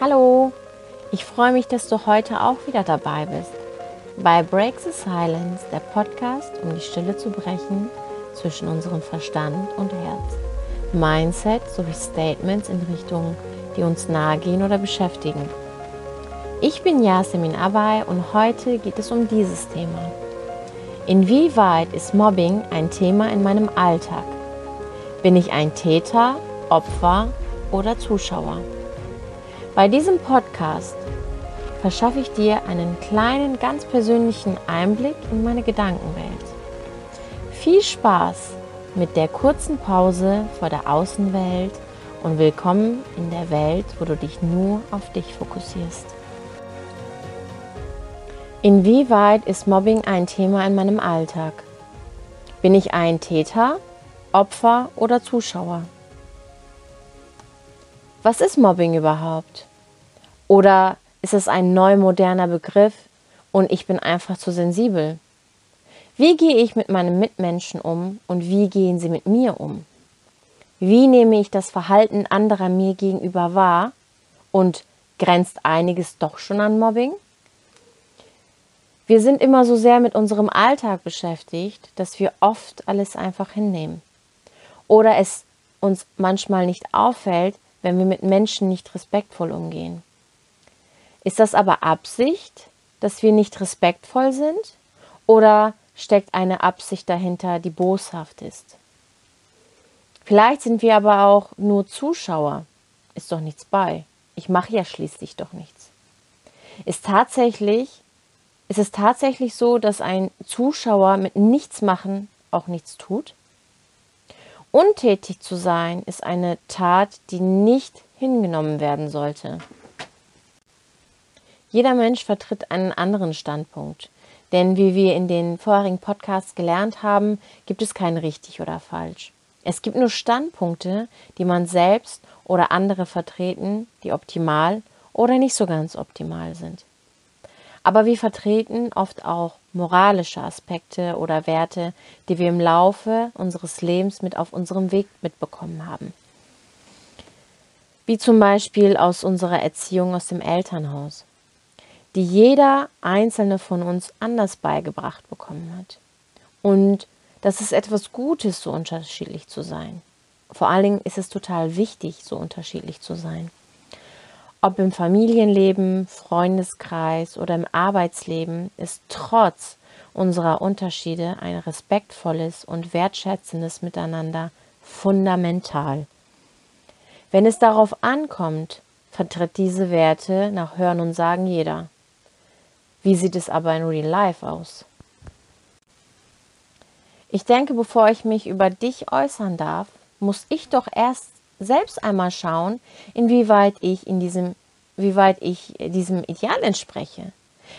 Hallo, ich freue mich, dass du heute auch wieder dabei bist. Bei Break the Silence, der Podcast, um die Stille zu brechen zwischen unserem Verstand und Herz. Mindset sowie Statements in Richtungen, die uns nahe gehen oder beschäftigen. Ich bin Yasemin Abay und heute geht es um dieses Thema. Inwieweit ist Mobbing ein Thema in meinem Alltag? Bin ich ein Täter, Opfer oder Zuschauer? Bei diesem Podcast verschaffe ich dir einen kleinen, ganz persönlichen Einblick in meine Gedankenwelt. Viel Spaß mit der kurzen Pause vor der Außenwelt und willkommen in der Welt, wo du dich nur auf dich fokussierst. Inwieweit ist Mobbing ein Thema in meinem Alltag? Bin ich ein Täter, Opfer oder Zuschauer? Was ist Mobbing überhaupt? Oder ist es ein neu moderner Begriff und ich bin einfach zu sensibel? Wie gehe ich mit meinen Mitmenschen um und wie gehen sie mit mir um? Wie nehme ich das Verhalten anderer mir gegenüber wahr und grenzt einiges doch schon an Mobbing? Wir sind immer so sehr mit unserem Alltag beschäftigt, dass wir oft alles einfach hinnehmen. Oder es uns manchmal nicht auffällt, wenn wir mit Menschen nicht respektvoll umgehen. Ist das aber Absicht, dass wir nicht respektvoll sind? Oder steckt eine Absicht dahinter, die boshaft ist? Vielleicht sind wir aber auch nur Zuschauer. Ist doch nichts bei. Ich mache ja schließlich doch nichts. Ist tatsächlich, ist es tatsächlich so, dass ein Zuschauer mit nichts machen auch nichts tut? Untätig zu sein ist eine Tat, die nicht hingenommen werden sollte. Jeder Mensch vertritt einen anderen Standpunkt. Denn wie wir in den vorherigen Podcasts gelernt haben, gibt es kein richtig oder falsch. Es gibt nur Standpunkte, die man selbst oder andere vertreten, die optimal oder nicht so ganz optimal sind. Aber wir vertreten oft auch moralische Aspekte oder Werte, die wir im Laufe unseres Lebens mit auf unserem Weg mitbekommen haben. Wie zum Beispiel aus unserer Erziehung aus dem Elternhaus, die jeder einzelne von uns anders beigebracht bekommen hat. Und das ist etwas Gutes, so unterschiedlich zu sein. Vor allen Dingen ist es total wichtig, so unterschiedlich zu sein. Ob im Familienleben, Freundeskreis oder im Arbeitsleben ist trotz unserer Unterschiede ein respektvolles und wertschätzendes Miteinander fundamental. Wenn es darauf ankommt, vertritt diese Werte nach Hören und Sagen jeder. Wie sieht es aber in Real Life aus? Ich denke, bevor ich mich über dich äußern darf, muss ich doch erst selbst einmal schauen, inwieweit ich in diesem, wie weit ich diesem Ideal entspreche.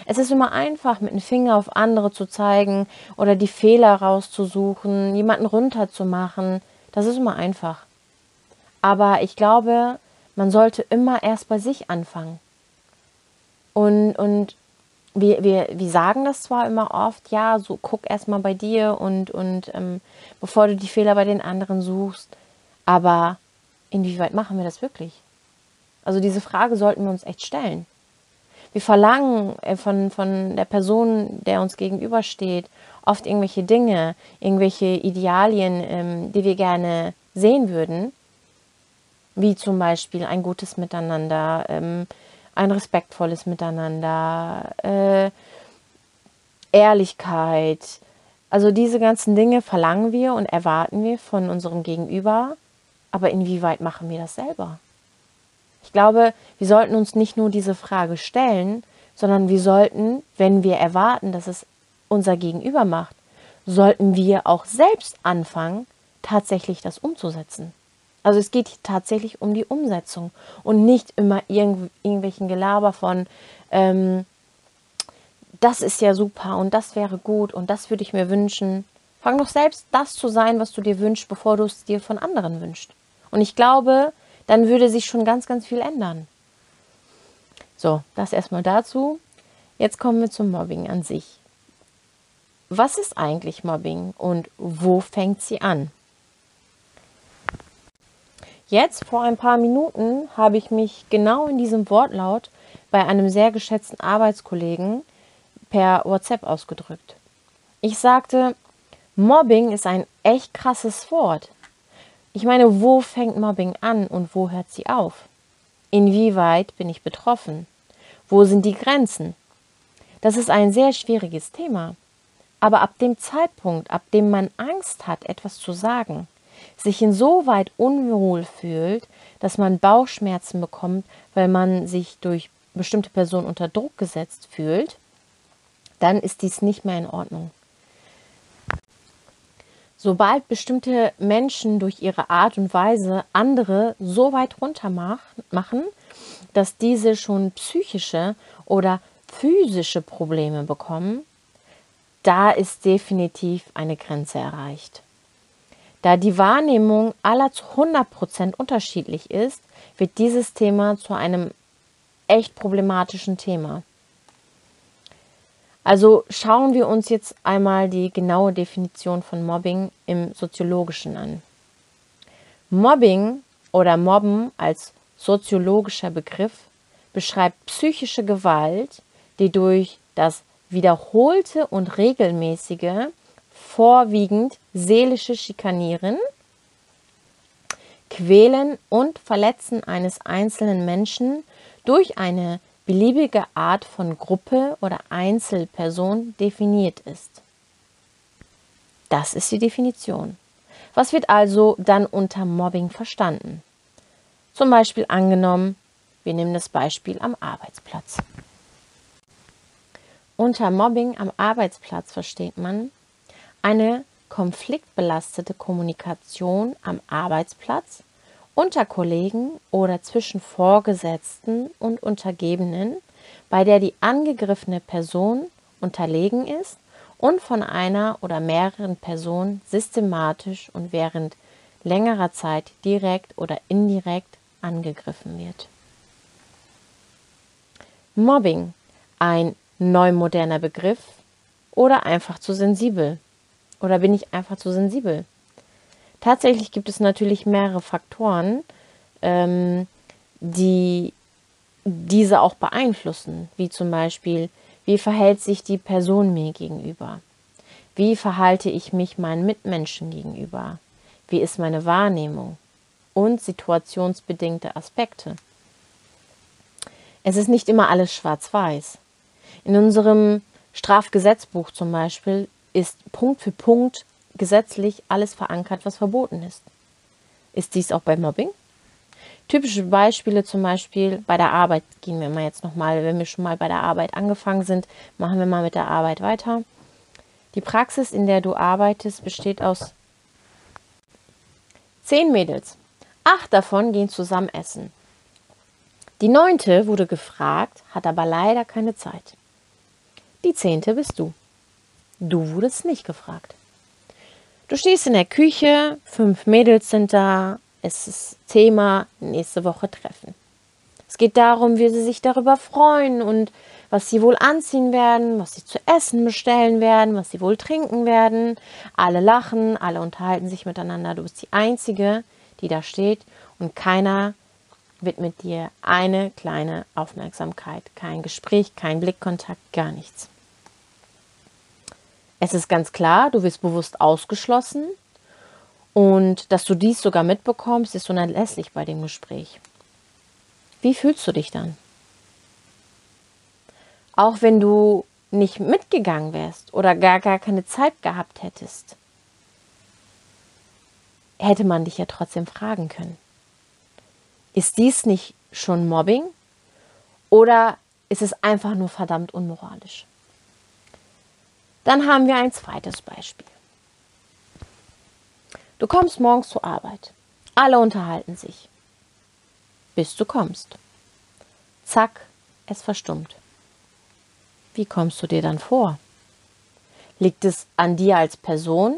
Es ist immer einfach, mit dem Finger auf andere zu zeigen oder die Fehler rauszusuchen, jemanden runterzumachen. Das ist immer einfach. Aber ich glaube, man sollte immer erst bei sich anfangen. Und, und wir, wir, wir sagen das zwar immer oft, ja, so guck erst mal bei dir und, und ähm, bevor du die Fehler bei den anderen suchst, aber inwieweit machen wir das wirklich? Also diese Frage sollten wir uns echt stellen. Wir verlangen äh, von, von der Person, der uns gegenübersteht, oft irgendwelche Dinge, irgendwelche Idealien, ähm, die wir gerne sehen würden, wie zum Beispiel ein gutes Miteinander, ähm, ein respektvolles Miteinander, äh, Ehrlichkeit. Also diese ganzen Dinge verlangen wir und erwarten wir von unserem Gegenüber, aber inwieweit machen wir das selber? Ich glaube, wir sollten uns nicht nur diese Frage stellen, sondern wir sollten, wenn wir erwarten, dass es unser Gegenüber macht, sollten wir auch selbst anfangen, tatsächlich das umzusetzen. Also es geht tatsächlich um die Umsetzung und nicht immer irgendw irgendwelchen Gelaber von, ähm, das ist ja super und das wäre gut und das würde ich mir wünschen. Fang doch selbst das zu sein, was du dir wünschst, bevor du es dir von anderen wünschst. Und ich glaube, dann würde sich schon ganz, ganz viel ändern. So, das erstmal dazu. Jetzt kommen wir zum Mobbing an sich. was ist eigentlich Mobbing und wo fängt sie an? Jetzt, vor ein paar Minuten, habe ich mich genau in diesem Wortlaut bei einem sehr geschätzten Arbeitskollegen per WhatsApp ausgedrückt. Ich sagte, Mobbing ist ein echt krasses Wort. Ich meine, wo fängt Mobbing an und wo hört sie auf? Inwieweit bin ich betroffen? Wo sind die Grenzen? Das ist ein sehr schwieriges Thema. Aber ab dem Zeitpunkt, ab dem man Angst hat, etwas zu sagen, sich insoweit unwohl fühlt, dass man Bauchschmerzen bekommt, weil man sich durch bestimmte Personen unter Druck gesetzt fühlt, dann ist dies nicht mehr in Ordnung. Sobald bestimmte Menschen durch ihre Art und Weise andere so weit runter machen, dass diese schon psychische oder physische Probleme bekommen, da ist definitiv eine Grenze erreicht. Da die Wahrnehmung aller zu 100% unterschiedlich ist, wird dieses Thema zu einem echt problematischen Thema. Also schauen wir uns jetzt einmal die genaue Definition von Mobbing im Soziologischen an. Mobbing oder Mobben als soziologischer Begriff beschreibt psychische Gewalt, die durch das wiederholte und regelmäßige vorwiegend seelische Schikanieren, Quälen und Verletzen eines einzelnen Menschen durch eine beliebige Art von Gruppe oder Einzelperson definiert ist. Das ist die Definition. Was wird also dann unter Mobbing verstanden? Zum Beispiel angenommen, wir nehmen das Beispiel am Arbeitsplatz. Unter Mobbing am Arbeitsplatz versteht man, eine konfliktbelastete Kommunikation am Arbeitsplatz, unter Kollegen oder zwischen Vorgesetzten und Untergebenen, bei der die angegriffene Person unterlegen ist und von einer oder mehreren Personen systematisch und während längerer Zeit direkt oder indirekt angegriffen wird. Mobbing, ein neumoderner Begriff oder einfach zu sensibel. Oder bin ich einfach zu sensibel? Tatsächlich gibt es natürlich mehrere Faktoren, ähm, die diese auch beeinflussen, wie zum Beispiel, wie verhält sich die Person mir gegenüber? Wie verhalte ich mich meinen Mitmenschen gegenüber? Wie ist meine Wahrnehmung? Und situationsbedingte Aspekte. Es ist nicht immer alles schwarz-weiß. In unserem Strafgesetzbuch zum Beispiel ist Punkt für Punkt gesetzlich alles verankert, was verboten ist. Ist dies auch bei Mobbing? Typische Beispiele zum Beispiel bei der Arbeit gehen wir mal jetzt nochmal, wenn wir schon mal bei der Arbeit angefangen sind, machen wir mal mit der Arbeit weiter. Die Praxis, in der du arbeitest, besteht aus zehn Mädels. Acht davon gehen zusammen essen. Die neunte wurde gefragt, hat aber leider keine Zeit. Die zehnte bist du. Du wurdest nicht gefragt. Du stehst in der Küche, fünf Mädels sind da, es ist Thema nächste Woche Treffen. Es geht darum, wie sie sich darüber freuen und was sie wohl anziehen werden, was sie zu essen bestellen werden, was sie wohl trinken werden. Alle lachen, alle unterhalten sich miteinander. Du bist die Einzige, die da steht und keiner widmet dir eine kleine Aufmerksamkeit. Kein Gespräch, kein Blickkontakt, gar nichts. Es ist ganz klar, du wirst bewusst ausgeschlossen und dass du dies sogar mitbekommst, ist unerlässlich bei dem Gespräch. Wie fühlst du dich dann? Auch wenn du nicht mitgegangen wärst oder gar, gar keine Zeit gehabt hättest, hätte man dich ja trotzdem fragen können. Ist dies nicht schon Mobbing oder ist es einfach nur verdammt unmoralisch? Dann haben wir ein zweites Beispiel. Du kommst morgens zur Arbeit. Alle unterhalten sich. Bis du kommst. Zack, es verstummt. Wie kommst du dir dann vor? Liegt es an dir als Person?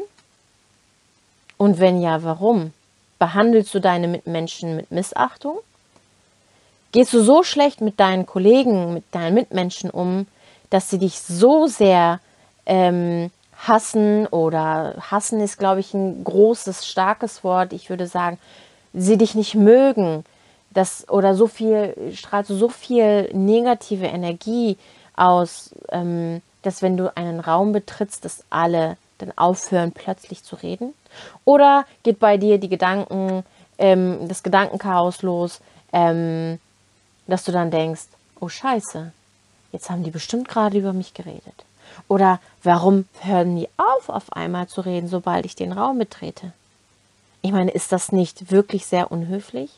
Und wenn ja, warum? Behandelst du deine Mitmenschen mit Missachtung? Gehst du so schlecht mit deinen Kollegen, mit deinen Mitmenschen um, dass sie dich so sehr ähm, hassen oder hassen ist, glaube ich, ein großes, starkes Wort. Ich würde sagen, sie dich nicht mögen, das oder so viel strahlst du so viel negative Energie aus, ähm, dass wenn du einen Raum betrittst, dass alle dann aufhören, plötzlich zu reden? Oder geht bei dir die Gedanken, ähm, das Gedankenchaos los, ähm, dass du dann denkst, oh Scheiße, jetzt haben die bestimmt gerade über mich geredet. Oder warum hören die auf, auf einmal zu reden, sobald ich den Raum betrete? Ich meine, ist das nicht wirklich sehr unhöflich?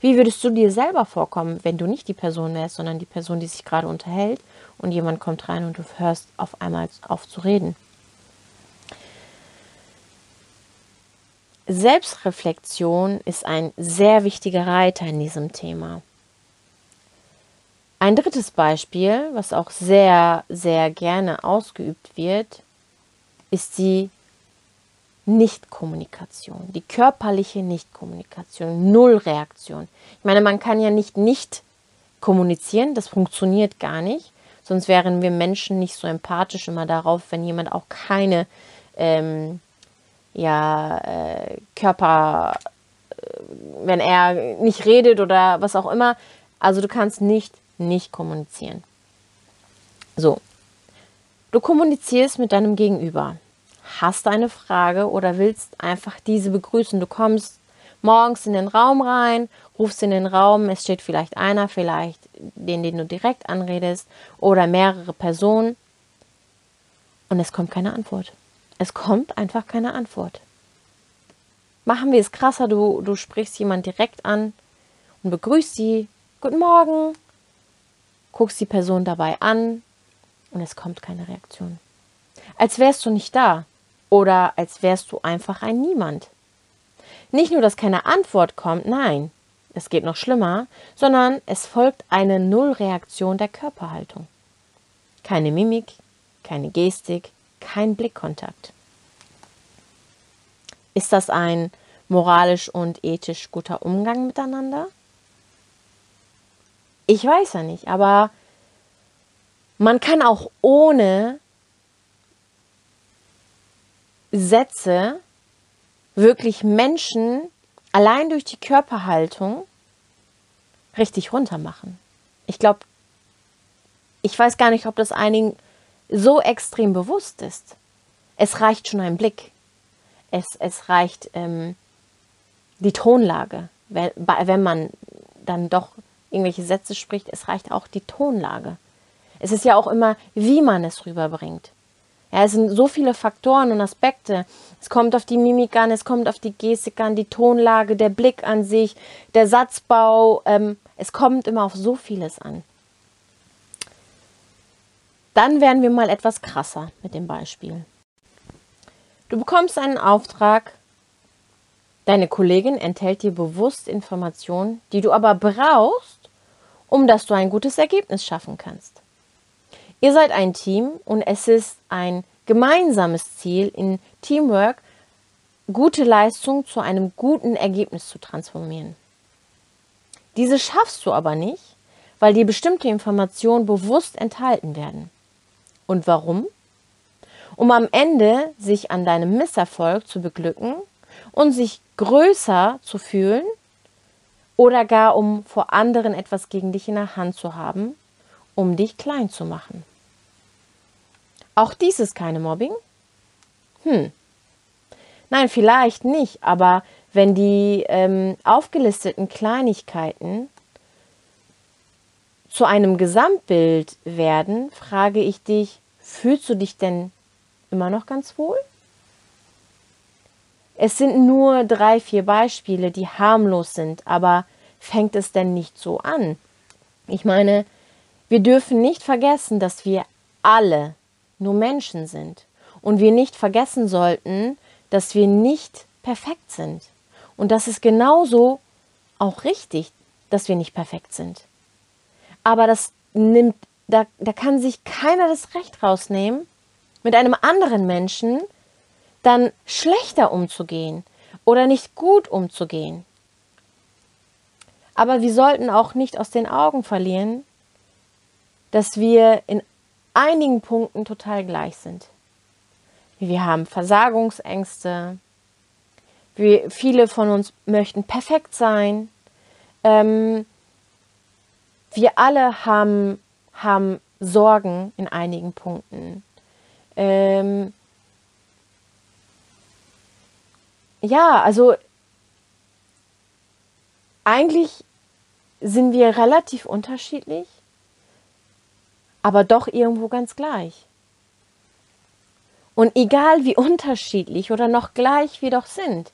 Wie würdest du dir selber vorkommen, wenn du nicht die Person wärst, sondern die Person, die sich gerade unterhält und jemand kommt rein und du hörst auf einmal auf zu reden? Selbstreflexion ist ein sehr wichtiger Reiter in diesem Thema. Ein drittes Beispiel, was auch sehr, sehr gerne ausgeübt wird, ist die Nichtkommunikation, die körperliche Nichtkommunikation, Nullreaktion. Ich meine, man kann ja nicht nicht kommunizieren, das funktioniert gar nicht, sonst wären wir Menschen nicht so empathisch immer darauf, wenn jemand auch keine ähm, ja, äh, Körper, äh, wenn er nicht redet oder was auch immer. Also du kannst nicht nicht kommunizieren. So, du kommunizierst mit deinem Gegenüber. Hast eine Frage oder willst einfach diese begrüßen? Du kommst morgens in den Raum rein, rufst in den Raum, es steht vielleicht einer, vielleicht den, den du direkt anredest oder mehrere Personen und es kommt keine Antwort. Es kommt einfach keine Antwort. Machen wir es krasser, du, du sprichst jemand direkt an und begrüßt sie. Guten Morgen, guckst die Person dabei an und es kommt keine Reaktion. Als wärst du nicht da oder als wärst du einfach ein Niemand. Nicht nur, dass keine Antwort kommt, nein, es geht noch schlimmer, sondern es folgt eine Nullreaktion der Körperhaltung. Keine Mimik, keine Gestik, kein Blickkontakt. Ist das ein moralisch und ethisch guter Umgang miteinander? Ich weiß ja nicht, aber man kann auch ohne Sätze wirklich Menschen allein durch die Körperhaltung richtig runter machen. Ich glaube, ich weiß gar nicht, ob das einigen so extrem bewusst ist. Es reicht schon ein Blick. Es, es reicht ähm, die Tonlage, wenn, wenn man dann doch irgendwelche Sätze spricht, es reicht auch die Tonlage. Es ist ja auch immer, wie man es rüberbringt. Ja, es sind so viele Faktoren und Aspekte. Es kommt auf die Mimik an, es kommt auf die Gestik an, die Tonlage, der Blick an sich, der Satzbau. Ähm, es kommt immer auf so vieles an. Dann werden wir mal etwas krasser mit dem Beispiel. Du bekommst einen Auftrag, deine Kollegin enthält dir bewusst Informationen, die du aber brauchst, um dass du ein gutes Ergebnis schaffen kannst. Ihr seid ein Team und es ist ein gemeinsames Ziel, in Teamwork gute Leistung zu einem guten Ergebnis zu transformieren. Diese schaffst du aber nicht, weil dir bestimmte Informationen bewusst enthalten werden. Und warum? Um am Ende sich an deinem Misserfolg zu beglücken und sich größer zu fühlen oder gar um vor anderen etwas gegen dich in der Hand zu haben, um dich klein zu machen. Auch dies ist keine Mobbing? Hm. Nein, vielleicht nicht, aber wenn die ähm, aufgelisteten Kleinigkeiten zu einem Gesamtbild werden, frage ich dich, fühlst du dich denn immer noch ganz wohl? Es sind nur drei, vier Beispiele, die harmlos sind, aber fängt es denn nicht so an? Ich meine, wir dürfen nicht vergessen, dass wir alle nur Menschen sind und wir nicht vergessen sollten, dass wir nicht perfekt sind. Und das ist genauso auch richtig, dass wir nicht perfekt sind. Aber das nimmt, da, da kann sich keiner das Recht rausnehmen, mit einem anderen Menschen dann schlechter umzugehen oder nicht gut umzugehen. Aber wir sollten auch nicht aus den Augen verlieren, dass wir in einigen Punkten total gleich sind. Wir haben Versagungsängste. Wir, viele von uns möchten perfekt sein. Ähm, wir alle haben, haben Sorgen in einigen Punkten. Ähm, ja, also eigentlich sind wir relativ unterschiedlich, aber doch irgendwo ganz gleich. Und egal wie unterschiedlich oder noch gleich wir doch sind,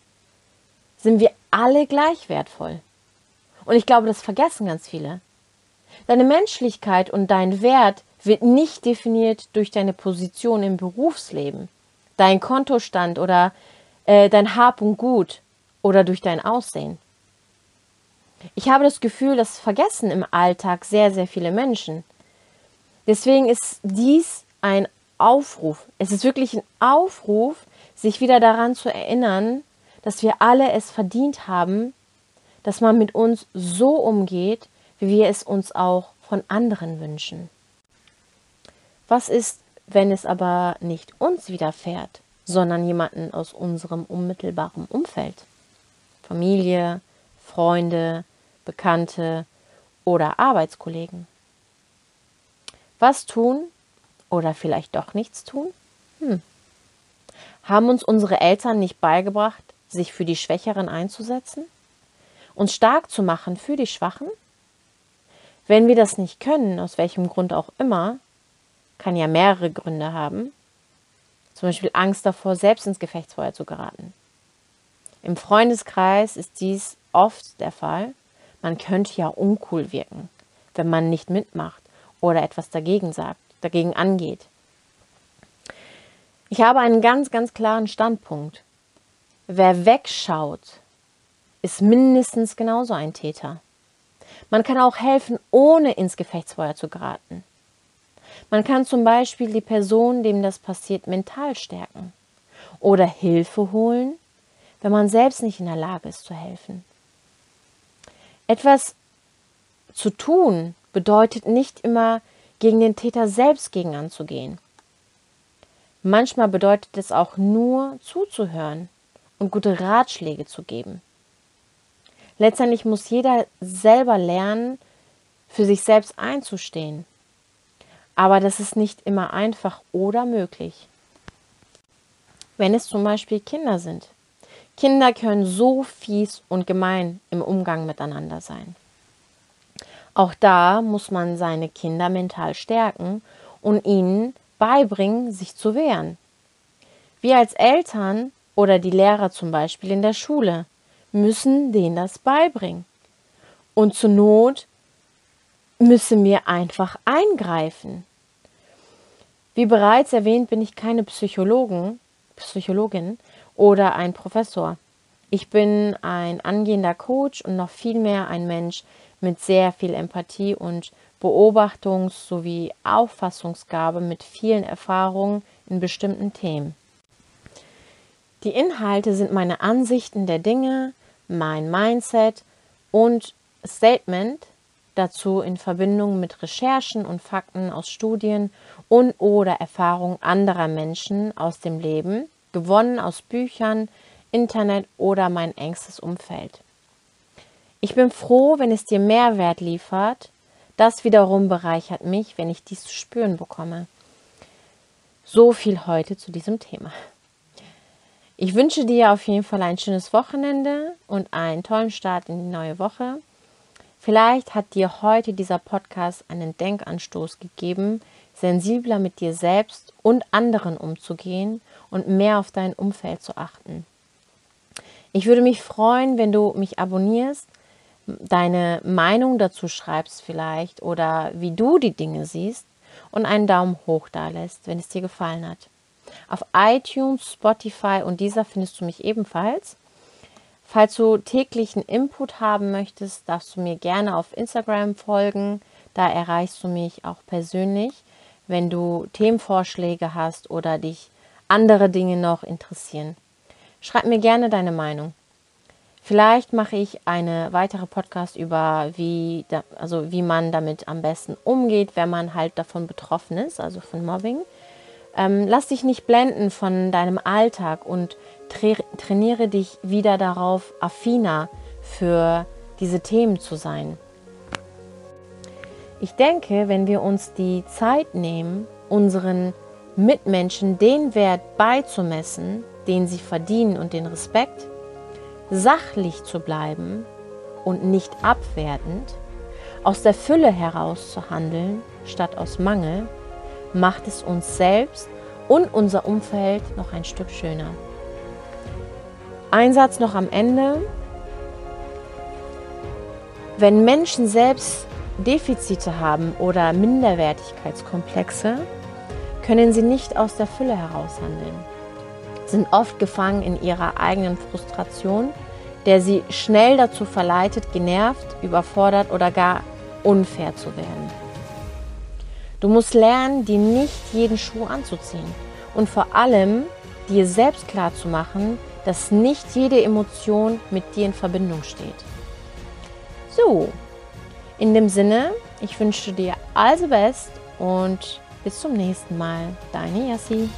sind wir alle gleich wertvoll. Und ich glaube, das vergessen ganz viele. Deine Menschlichkeit und dein Wert wird nicht definiert durch deine Position im Berufsleben, dein Kontostand oder äh, dein Hab und Gut oder durch dein Aussehen. Ich habe das Gefühl, das vergessen im Alltag sehr, sehr viele Menschen. Deswegen ist dies ein Aufruf. Es ist wirklich ein Aufruf, sich wieder daran zu erinnern, dass wir alle es verdient haben, dass man mit uns so umgeht, wie wir es uns auch von anderen wünschen. Was ist, wenn es aber nicht uns widerfährt, sondern jemanden aus unserem unmittelbaren Umfeld? Familie, Freunde, Bekannte oder Arbeitskollegen? Was tun oder vielleicht doch nichts tun? Hm. Haben uns unsere Eltern nicht beigebracht, sich für die Schwächeren einzusetzen? Uns stark zu machen für die Schwachen? Wenn wir das nicht können, aus welchem Grund auch immer, kann ja mehrere Gründe haben, zum Beispiel Angst davor, selbst ins Gefechtsfeuer zu geraten. Im Freundeskreis ist dies oft der Fall. Man könnte ja uncool wirken, wenn man nicht mitmacht oder etwas dagegen sagt, dagegen angeht. Ich habe einen ganz, ganz klaren Standpunkt. Wer wegschaut, ist mindestens genauso ein Täter. Man kann auch helfen, ohne ins Gefechtsfeuer zu geraten. Man kann zum Beispiel die Person, dem das passiert, mental stärken oder Hilfe holen, wenn man selbst nicht in der Lage ist zu helfen. Etwas zu tun bedeutet nicht immer gegen den Täter selbst gegen anzugehen. Manchmal bedeutet es auch nur zuzuhören und gute Ratschläge zu geben. Letztendlich muss jeder selber lernen, für sich selbst einzustehen. Aber das ist nicht immer einfach oder möglich. Wenn es zum Beispiel Kinder sind. Kinder können so fies und gemein im Umgang miteinander sein. Auch da muss man seine Kinder mental stärken und ihnen beibringen, sich zu wehren. Wir als Eltern oder die Lehrer zum Beispiel in der Schule müssen denen das beibringen. Und zur Not müssen wir einfach eingreifen. Wie bereits erwähnt, bin ich keine Psychologen, Psychologin oder ein Professor. Ich bin ein angehender Coach und noch viel mehr ein Mensch mit sehr viel Empathie und Beobachtungs- sowie Auffassungsgabe mit vielen Erfahrungen in bestimmten Themen. Die Inhalte sind meine Ansichten der Dinge, mein Mindset und Statement dazu in Verbindung mit Recherchen und Fakten aus Studien und oder Erfahrungen anderer Menschen aus dem Leben, gewonnen aus Büchern, Internet oder mein engstes Umfeld. Ich bin froh, wenn es dir Mehrwert liefert. Das wiederum bereichert mich, wenn ich dies zu spüren bekomme. So viel heute zu diesem Thema. Ich wünsche dir auf jeden Fall ein schönes Wochenende und einen tollen Start in die neue Woche. Vielleicht hat dir heute dieser Podcast einen Denkanstoß gegeben, sensibler mit dir selbst und anderen umzugehen und mehr auf dein Umfeld zu achten. Ich würde mich freuen, wenn du mich abonnierst, deine Meinung dazu schreibst vielleicht oder wie du die Dinge siehst und einen Daumen hoch da lässt, wenn es dir gefallen hat. Auf iTunes, Spotify und dieser findest du mich ebenfalls. Falls du täglichen Input haben möchtest, darfst du mir gerne auf Instagram folgen. Da erreichst du mich auch persönlich, wenn du Themenvorschläge hast oder dich andere Dinge noch interessieren. Schreib mir gerne deine Meinung. Vielleicht mache ich eine weitere Podcast über wie, da, also wie man damit am besten umgeht, wenn man halt davon betroffen ist, also von Mobbing. Ähm, lass dich nicht blenden von deinem Alltag und tra trainiere dich wieder darauf, affiner für diese Themen zu sein. Ich denke, wenn wir uns die Zeit nehmen, unseren Mitmenschen den Wert beizumessen, den sie verdienen und den Respekt, sachlich zu bleiben und nicht abwertend, aus der Fülle heraus zu handeln statt aus Mangel, macht es uns selbst und unser Umfeld noch ein Stück schöner. Ein Satz noch am Ende. Wenn Menschen selbst Defizite haben oder Minderwertigkeitskomplexe, können sie nicht aus der Fülle heraus handeln, sind oft gefangen in ihrer eigenen Frustration, der sie schnell dazu verleitet, genervt, überfordert oder gar unfair zu werden. Du musst lernen, dir nicht jeden Schuh anzuziehen und vor allem dir selbst klar zu machen, dass nicht jede Emotion mit dir in Verbindung steht. So, in dem Sinne, ich wünsche dir alles Best und bis zum nächsten Mal. Deine Yassi.